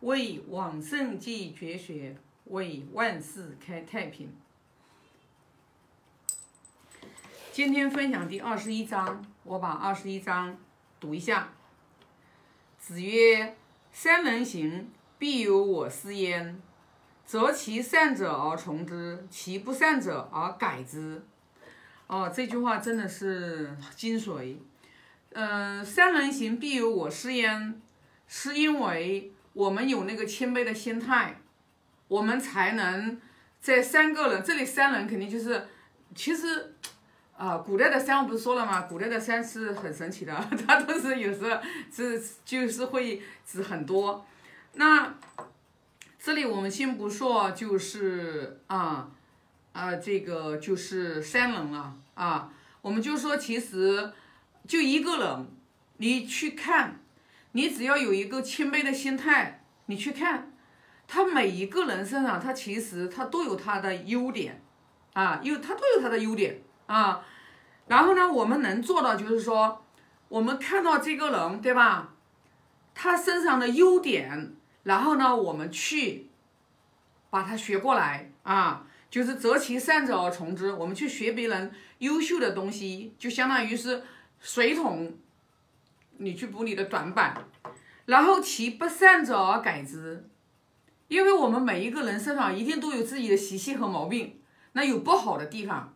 为往圣继绝学，为万世开太平。今天分享第二十一章，我把二十一章读一下。子曰：“三人行，必有我师焉。择其善者而从之，其不善者而改之。”哦，这句话真的是精髓。嗯，三人行，必有我师焉，是因为我们有那个谦卑的心态，我们才能在三个人这里，三人肯定就是其实。啊，古代的山我不是说了吗？古代的山是很神奇的，它都是有时候是就是会指很多。那这里我们先不说，就是啊啊，这个就是三人了啊，我们就说其实就一个人，你去看，你只要有一个谦卑的心态，你去看，他每一个人身上，他其实他都有他的优点啊，有他都有他的优点。啊，然后呢，我们能做到就是说，我们看到这个人，对吧？他身上的优点，然后呢，我们去把他学过来啊，就是择其善者而从之。我们去学别人优秀的东西，就相当于是水桶，你去补你的短板，然后其不善者而改之。因为我们每一个人身上一定都有自己的习气和毛病，那有不好的地方。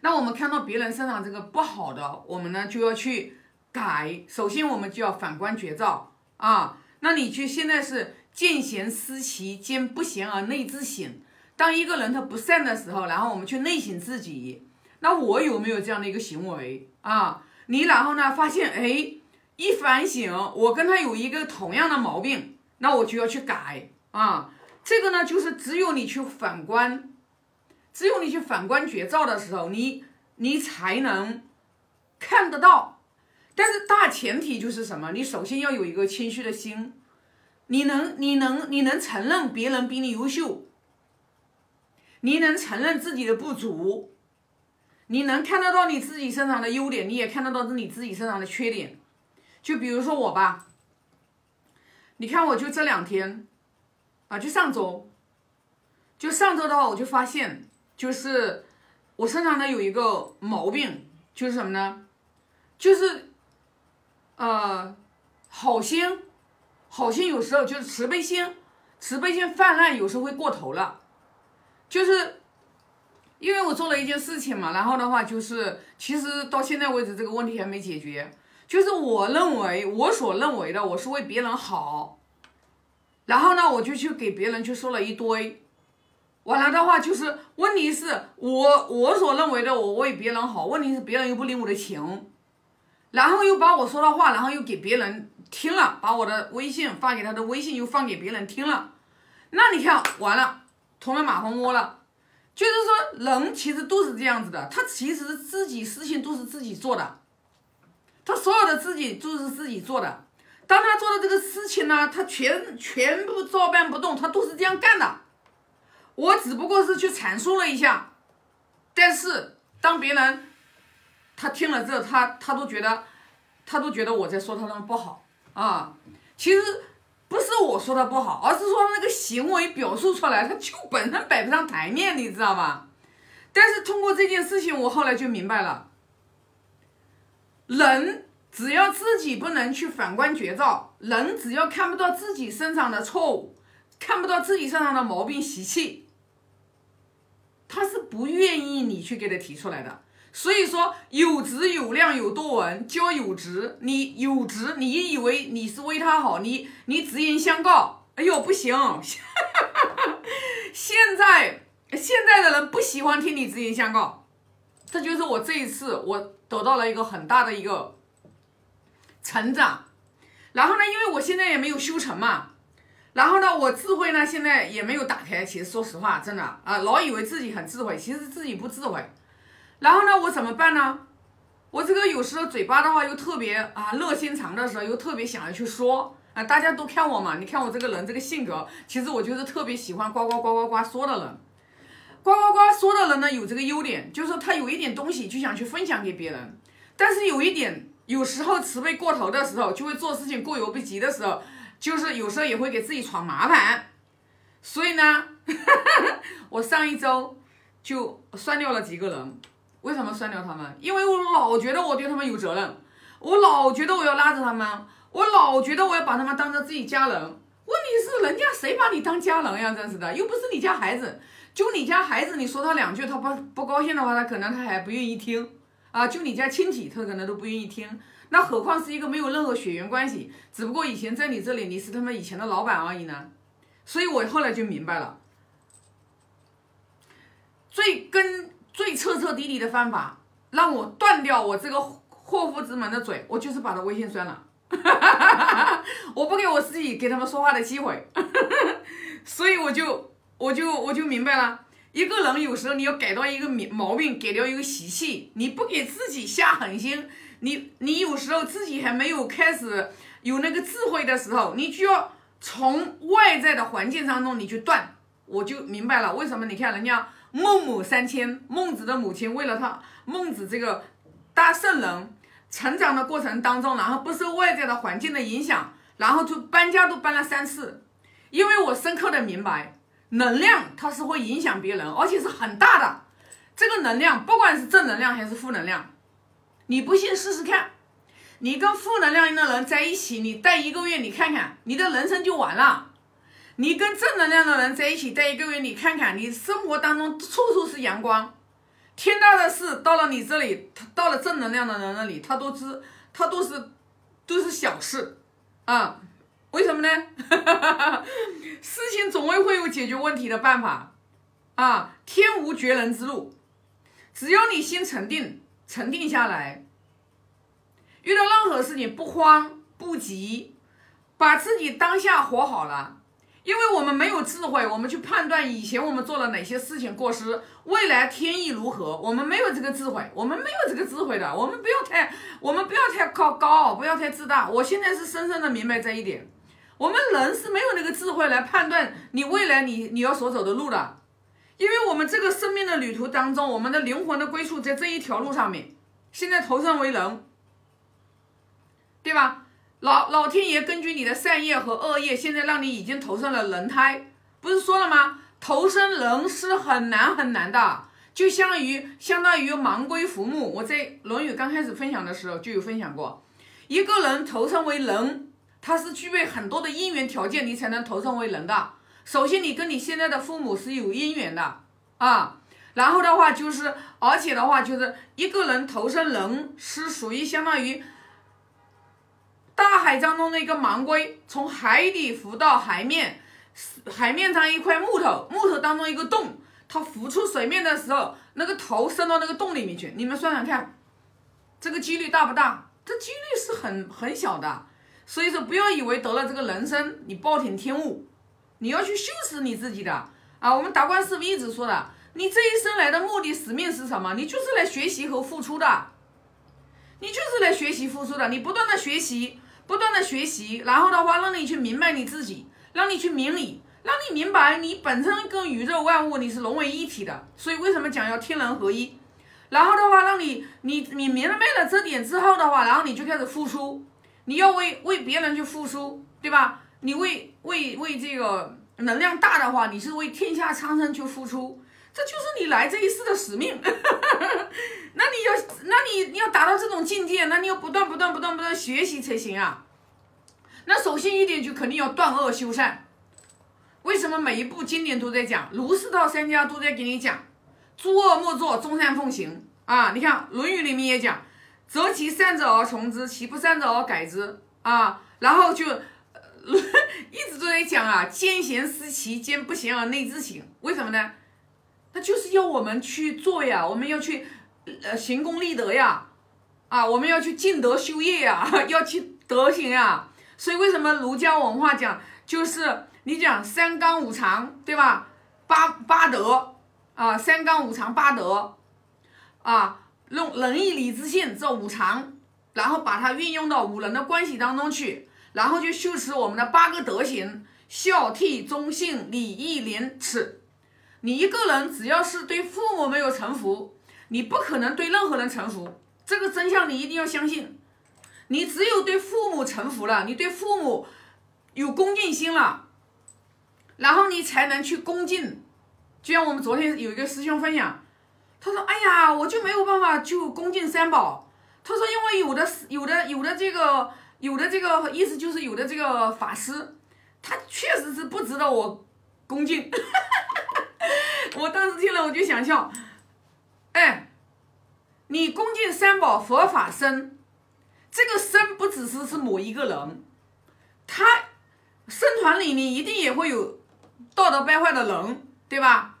那我们看到别人身上这个不好的，我们呢就要去改。首先，我们就要反观觉照啊。那你去现在是见贤思齐，兼不贤而内自省。当一个人他不善的时候，然后我们去内省自己。那我有没有这样的一个行为啊？你然后呢发现，哎，一反省，我跟他有一个同样的毛病，那我就要去改啊。这个呢，就是只有你去反观。只有你去反观绝照的时候，你你才能看得到。但是大前提就是什么？你首先要有一个谦虚的心，你能你能你能承认别人比你优秀，你能承认自己的不足，你能看得到你自己身上的优点，你也看得到你自己身上的缺点。就比如说我吧，你看我就这两天啊，就上周，就上周的话，我就发现。就是我身上呢有一个毛病，就是什么呢？就是呃，好心，好心有时候就是慈悲心，慈悲心泛滥，有时候会过头了。就是因为我做了一件事情嘛，然后的话就是，其实到现在为止这个问题还没解决。就是我认为我所认为的，我是为别人好，然后呢，我就去给别人去说了一堆。完了的话，就是问题是我我所认为的，我为别人好，问题是别人又不领我的情，然后又把我说的话，然后又给别人听了，把我的微信发给他的微信又放给别人听了，那你看完了，捅了马蜂窝了，就是说人其实都是这样子的，他其实自己事情都是自己做的，他所有的自己都是自己做的，当他做的这个事情呢，他全全部照办不动，他都是这样干的。我只不过是去阐述了一下，但是当别人他听了之后，他他都觉得，他都觉得我在说他们不好啊。其实不是我说他不好，而是说那个行为表述出来，他就本身摆不上台面，你知道吧？但是通过这件事情，我后来就明白了，人只要自己不能去反观觉照，人只要看不到自己身上的错误，看不到自己身上的毛病习气。他是不愿意你去给他提出来的，所以说有质有量有多闻教有质，你有质，你以为你是为他好，你你直言相告，哎呦不行，现在现在的人不喜欢听你直言相告，这就是我这一次我得到了一个很大的一个成长，然后呢，因为我现在也没有修成嘛。然后呢，我智慧呢，现在也没有打开。其实说实话，真的啊，老以为自己很智慧，其实自己不智慧。然后呢，我怎么办呢？我这个有时候嘴巴的话又特别啊，热心肠的时候又特别想要去说啊，大家都看我嘛，你看我这个人这个性格，其实我就是特别喜欢呱呱呱呱呱说的人。呱呱呱说的人呢，有这个优点，就是他有一点东西就想去分享给别人，但是有一点，有时候慈悲过头的时候，就会做事情过犹不及的时候。就是有时候也会给自己闯麻烦。所以呢，我上一周就删掉了几个人。为什么删掉他们？因为我老觉得我对他们有责任，我老觉得我要拉着他们，我老觉得我要把他们当成自己家人。问题是，人家谁把你当家人呀？真是的，又不是你家孩子。就你家孩子，你说他两句，他不不高兴的话，他可能他还不愿意听啊。就你家亲戚，他可能都不愿意听。那何况是一个没有任何血缘关系，只不过以前在你这里你是他们以前的老板而已呢。所以我后来就明白了，最根。最彻彻底底的方法，让我断掉我这个祸福之门的嘴，我就是把他微信删了，我不给我自己给他们说话的机会，所以我就我就我就明白了，一个人有时候你要改掉一个毛病，改掉一个习气，你不给自己下狠心，你你有时候自己还没有开始有那个智慧的时候，你就要从外在的环境当中你去断，我就明白了为什么你看人家。孟母三迁，孟子的母亲为了他，孟子这个大圣人成长的过程当中，然后不受外在的环境的影响，然后就搬家都搬了三次。因为我深刻的明白，能量它是会影响别人，而且是很大的。这个能量不管是正能量还是负能量，你不信试试看。你跟负能量的人在一起，你待一个月，你看看，你的人生就完了。你跟正能量的人在一起待一个月，你看看，你生活当中处处是阳光。天大的事到了你这里，他到了正能量的人那里，他都知，他都是都是小事啊。为什么呢？事情总会会有解决问题的办法啊。天无绝人之路，只要你心沉定，沉定下来，遇到任何事情不慌不急，把自己当下活好了。因为我们没有智慧，我们去判断以前我们做了哪些事情过失，未来天意如何，我们没有这个智慧，我们没有这个智慧的，我们不要太，我们不要太高高傲，不要太自大。我现在是深深的明白这一点，我们人是没有那个智慧来判断你未来你你要所走的路的，因为我们这个生命的旅途当中，我们的灵魂的归宿在这一条路上面，现在投生为人，对吧？老老天爷根据你的善业和恶业，现在让你已经投生了人胎，不是说了吗？投生人是很难很难的，就相当于相当于盲龟浮木。我在《论语》刚开始分享的时候就有分享过，一个人投生为人，他是具备很多的因缘条件，你才能投生为人的。首先，你跟你现在的父母是有因缘的啊，然后的话就是，而且的话就是一个人投生人是属于相当于。大海当中的一个盲龟，从海底浮到海面，海面上一块木头，木头当中一个洞，它浮出水面的时候，那个头伸到那个洞里面去，你们算算看，这个几率大不大？这几率是很很小的。所以说，不要以为得了这个人生，你暴殄天物，你要去修持你自己的啊。我们达观师傅一直说的，你这一生来的目的使命是什么？你就是来学习和付出的，你就是来学习付出的，你不断的学习。不断的学习，然后的话让你去明白你自己，让你去明理，让你明白你本身跟宇宙万物你是融为一体的。所以为什么讲要天人合一？然后的话让你你你明白了这点之后的话，然后你就开始付出，你要为为别人去付出，对吧？你为为为这个能量大的话，你是为天下苍生去付出，这就是你来这一世的使命。那你要，那你你要达到这种境界，那你要不断不断不断不断学习才行啊。那首先一点就肯定要断恶修善。为什么每一部经典都在讲，儒释道三家都在给你讲，诸恶莫作，众善奉行啊？你看《论语》里面也讲，择其善者而从之，其不善者而改之啊。然后就 一直都在讲啊，兼贤思齐，兼不贤而内自省。为什么呢？那就是要我们去做呀，我们要去。呃，行功立德呀，啊，我们要去尽德修业呀，要去德行呀。所以为什么儒家文化讲，就是你讲三纲五常，对吧？八八德啊，三纲五常八德啊，用仁义礼智信这五常，然后把它运用到五人的关系当中去，然后就修持我们的八个德行：孝悌忠信礼义廉耻。你一个人只要是对父母没有臣服。你不可能对任何人臣服，这个真相你一定要相信。你只有对父母臣服了，你对父母有恭敬心了，然后你才能去恭敬。就像我们昨天有一个师兄分享，他说：“哎呀，我就没有办法就恭敬三宝。”他说：“因为有的有的有的这个有的这个意思就是有的这个法师，他确实是不值得我恭敬。”我当时听了我就想笑，哎，你恭敬三宝佛法僧，这个僧不只是是某一个人，他僧团里面一定也会有道德败坏的人，对吧？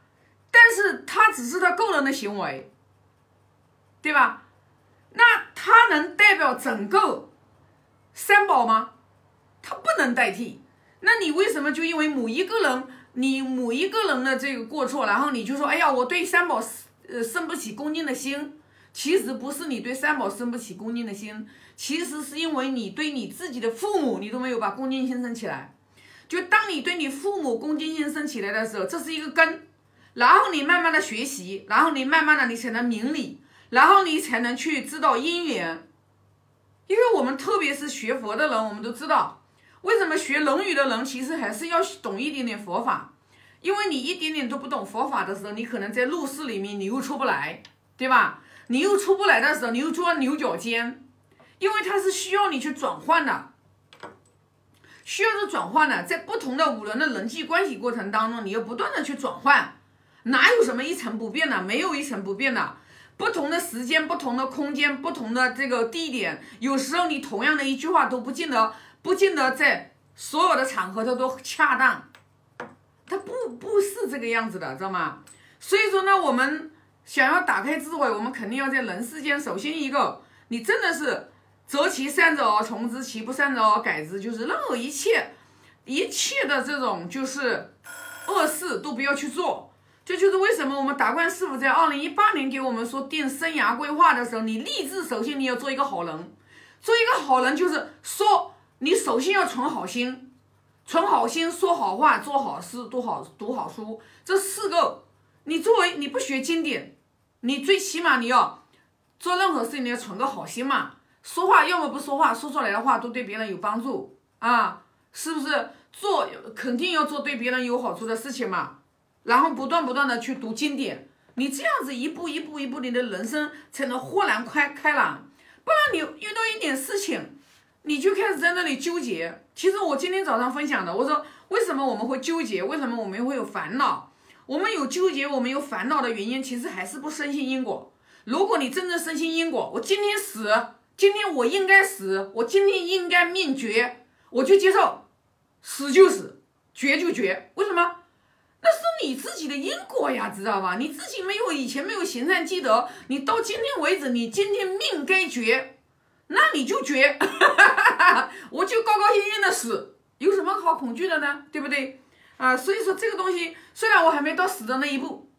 但是他只是他个人的行为，对吧？那他能代表整个三宝吗？他不能代替。那你为什么就因为某一个人，你某一个人的这个过错，然后你就说，哎呀，我对三宝呃生不起恭敬的心？其实不是你对三宝生不起恭敬的心，其实是因为你对你自己的父母，你都没有把恭敬心升起来。就当你对你父母恭敬心升起来的时候，这是一个根。然后你慢慢的学习，然后你慢慢的你才能明理，然后你才能去知道因缘。因为我们特别是学佛的人，我们都知道，为什么学《论语》的人其实还是要懂一点点佛法。因为你一点点都不懂佛法的时候，你可能在入世里面你又出不来，对吧？你又出不来的时候，你又钻牛角尖，因为它是需要你去转换的，需要是转换的，在不同的五轮的人际关系过程当中，你要不断的去转换。哪有什么一成不变的？没有一成不变的。不同的时间、不同的空间、不同的这个地点，有时候你同样的一句话都不见得不见得在所有的场合它都恰当，它不不是这个样子的，知道吗？所以说呢，我们想要打开智慧，我们肯定要在人世间，首先一个，你真的是择其善者而从之，其不善者而改之，就是任何一切一切的这种就是恶事都不要去做。这就是为什么我们达观师傅在二零一八年给我们说定生涯规划的时候，你立志首先你要做一个好人，做一个好人就是说你首先要存好心，存好心说好话做好事读好读好书，这四个你作为你不学经典，你最起码你要做任何事情你要存个好心嘛，说话要么不说话，说出来的话都对别人有帮助啊，是不是？做肯定要做对别人有好处的事情嘛。然后不断不断的去读经典，你这样子一步一步一步，你的人生才能豁然开开朗。不然你遇到一点事情，你就开始在那里纠结。其实我今天早上分享的，我说为什么我们会纠结？为什么我们会有烦恼？我们有纠结，我们有烦恼的原因，其实还是不深信因果。如果你真正深信因果，我今天死，今天我应该死，我今天应该命绝，我就接受，死就死，绝就绝。为什么？那是你自己的因果呀，知道吧？你自己没有以前没有行善积德，你到今天为止，你今天命该绝，那你就绝，我就高高兴兴的死，有什么好恐惧的呢？对不对？啊，所以说这个东西虽然我还没到死的那一步，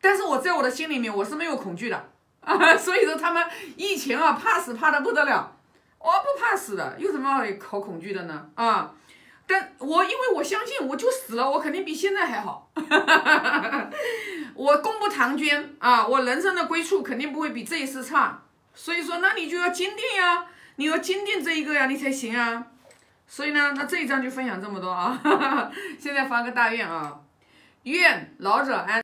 但是我在我的心里面我是没有恐惧的啊。所以说他们以前啊怕死怕的不得了，我不怕死的，有什么好恐惧的呢？啊。但我因为我相信，我就死了，我肯定比现在还好。我功不唐捐啊，我人生的归处肯定不会比这一世差。所以说，那你就要坚定呀，你要坚定这一个呀，你才行啊。所以呢，那这一章就分享这么多啊。哈 哈现在发个大愿啊，愿老者安。